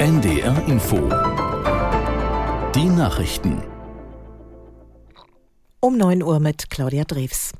NDR Info. Die Nachrichten. Um 9 Uhr mit Claudia Drews.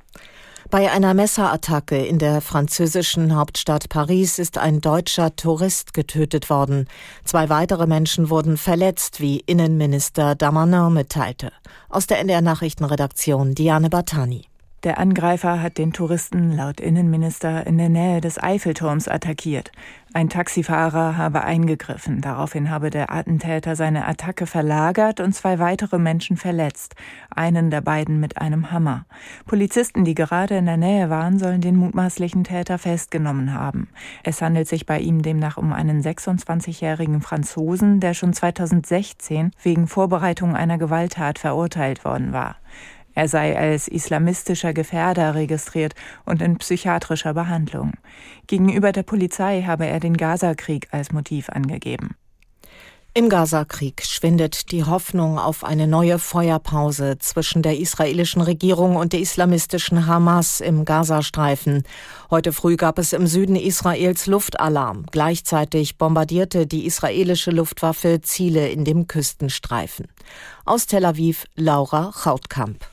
Bei einer Messerattacke in der französischen Hauptstadt Paris ist ein deutscher Tourist getötet worden. Zwei weitere Menschen wurden verletzt, wie Innenminister Damanin mitteilte. Aus der NDR Nachrichtenredaktion Diane Bartani. Der Angreifer hat den Touristen laut Innenminister in der Nähe des Eiffelturms attackiert. Ein Taxifahrer habe eingegriffen. Daraufhin habe der Attentäter seine Attacke verlagert und zwei weitere Menschen verletzt. Einen der beiden mit einem Hammer. Polizisten, die gerade in der Nähe waren, sollen den mutmaßlichen Täter festgenommen haben. Es handelt sich bei ihm demnach um einen 26-jährigen Franzosen, der schon 2016 wegen Vorbereitung einer Gewalttat verurteilt worden war. Er sei als islamistischer Gefährder registriert und in psychiatrischer Behandlung. Gegenüber der Polizei habe er den Gazakrieg als Motiv angegeben. Im Gazakrieg schwindet die Hoffnung auf eine neue Feuerpause zwischen der israelischen Regierung und der islamistischen Hamas im Gazastreifen. Heute früh gab es im Süden Israels Luftalarm. Gleichzeitig bombardierte die israelische Luftwaffe Ziele in dem Küstenstreifen. Aus Tel Aviv Laura Chautkamp.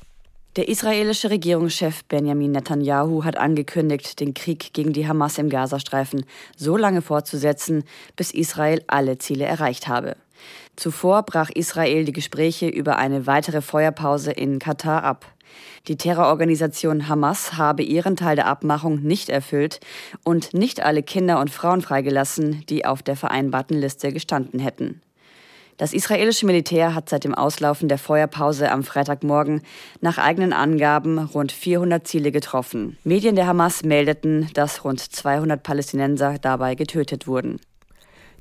Der israelische Regierungschef Benjamin Netanyahu hat angekündigt, den Krieg gegen die Hamas im Gazastreifen so lange fortzusetzen, bis Israel alle Ziele erreicht habe. Zuvor brach Israel die Gespräche über eine weitere Feuerpause in Katar ab. Die Terrororganisation Hamas habe ihren Teil der Abmachung nicht erfüllt und nicht alle Kinder und Frauen freigelassen, die auf der vereinbarten Liste gestanden hätten. Das israelische Militär hat seit dem Auslaufen der Feuerpause am Freitagmorgen nach eigenen Angaben rund 400 Ziele getroffen. Medien der Hamas meldeten, dass rund 200 Palästinenser dabei getötet wurden.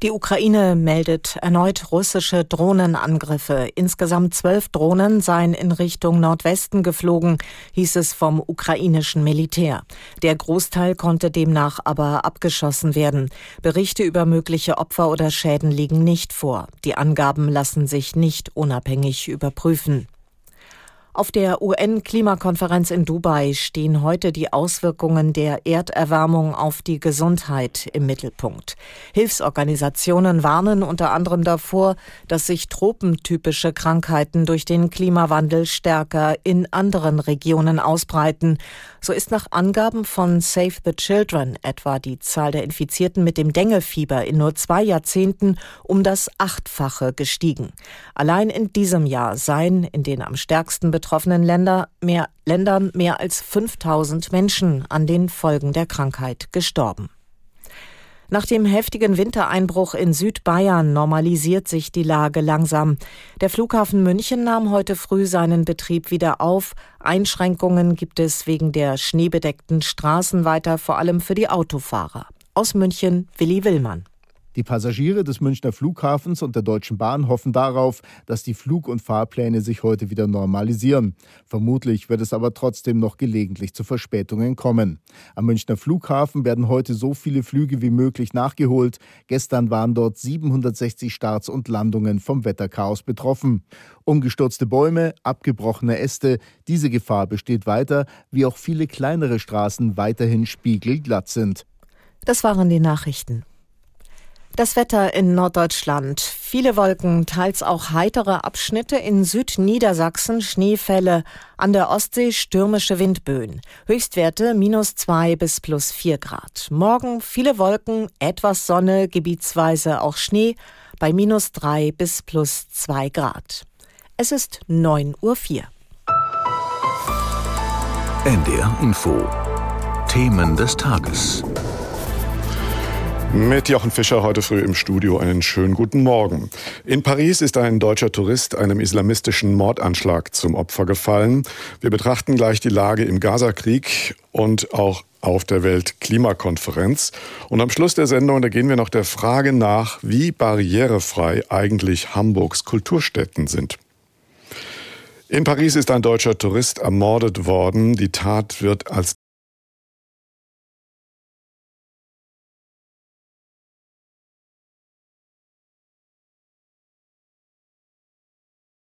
Die Ukraine meldet erneut russische Drohnenangriffe. Insgesamt zwölf Drohnen seien in Richtung Nordwesten geflogen, hieß es vom ukrainischen Militär. Der Großteil konnte demnach aber abgeschossen werden. Berichte über mögliche Opfer oder Schäden liegen nicht vor. Die Angaben lassen sich nicht unabhängig überprüfen. Auf der UN-Klimakonferenz in Dubai stehen heute die Auswirkungen der Erderwärmung auf die Gesundheit im Mittelpunkt. Hilfsorganisationen warnen unter anderem davor, dass sich tropentypische Krankheiten durch den Klimawandel stärker in anderen Regionen ausbreiten. So ist nach Angaben von Save the Children etwa die Zahl der Infizierten mit dem Dengefieber in nur zwei Jahrzehnten um das Achtfache gestiegen. Allein in diesem Jahr seien in den am stärksten betroffenen Länder mehr, Ländern mehr als 5000 Menschen an den Folgen der Krankheit gestorben. Nach dem heftigen Wintereinbruch in Südbayern normalisiert sich die Lage langsam. Der Flughafen München nahm heute früh seinen Betrieb wieder auf. Einschränkungen gibt es wegen der schneebedeckten Straßen weiter, vor allem für die Autofahrer. Aus München Willi Willmann. Die Passagiere des Münchner Flughafens und der Deutschen Bahn hoffen darauf, dass die Flug- und Fahrpläne sich heute wieder normalisieren. Vermutlich wird es aber trotzdem noch gelegentlich zu Verspätungen kommen. Am Münchner Flughafen werden heute so viele Flüge wie möglich nachgeholt. Gestern waren dort 760 Starts und Landungen vom Wetterchaos betroffen. Umgestürzte Bäume, abgebrochene Äste, diese Gefahr besteht weiter, wie auch viele kleinere Straßen weiterhin spiegelglatt sind. Das waren die Nachrichten. Das Wetter in Norddeutschland. Viele Wolken, teils auch heitere Abschnitte in Südniedersachsen, Schneefälle, an der Ostsee stürmische Windböen. Höchstwerte minus zwei bis plus vier Grad. Morgen viele Wolken, etwas Sonne, gebietsweise auch Schnee, bei minus drei bis plus zwei Grad. Es ist neun Uhr. vier. NDR Info. Themen des Tages. Mit Jochen Fischer heute früh im Studio einen schönen guten Morgen. In Paris ist ein deutscher Tourist einem islamistischen Mordanschlag zum Opfer gefallen. Wir betrachten gleich die Lage im Gazakrieg und auch auf der Weltklimakonferenz. Und am Schluss der Sendung, da gehen wir noch der Frage nach, wie barrierefrei eigentlich Hamburgs Kulturstätten sind. In Paris ist ein deutscher Tourist ermordet worden. Die Tat wird als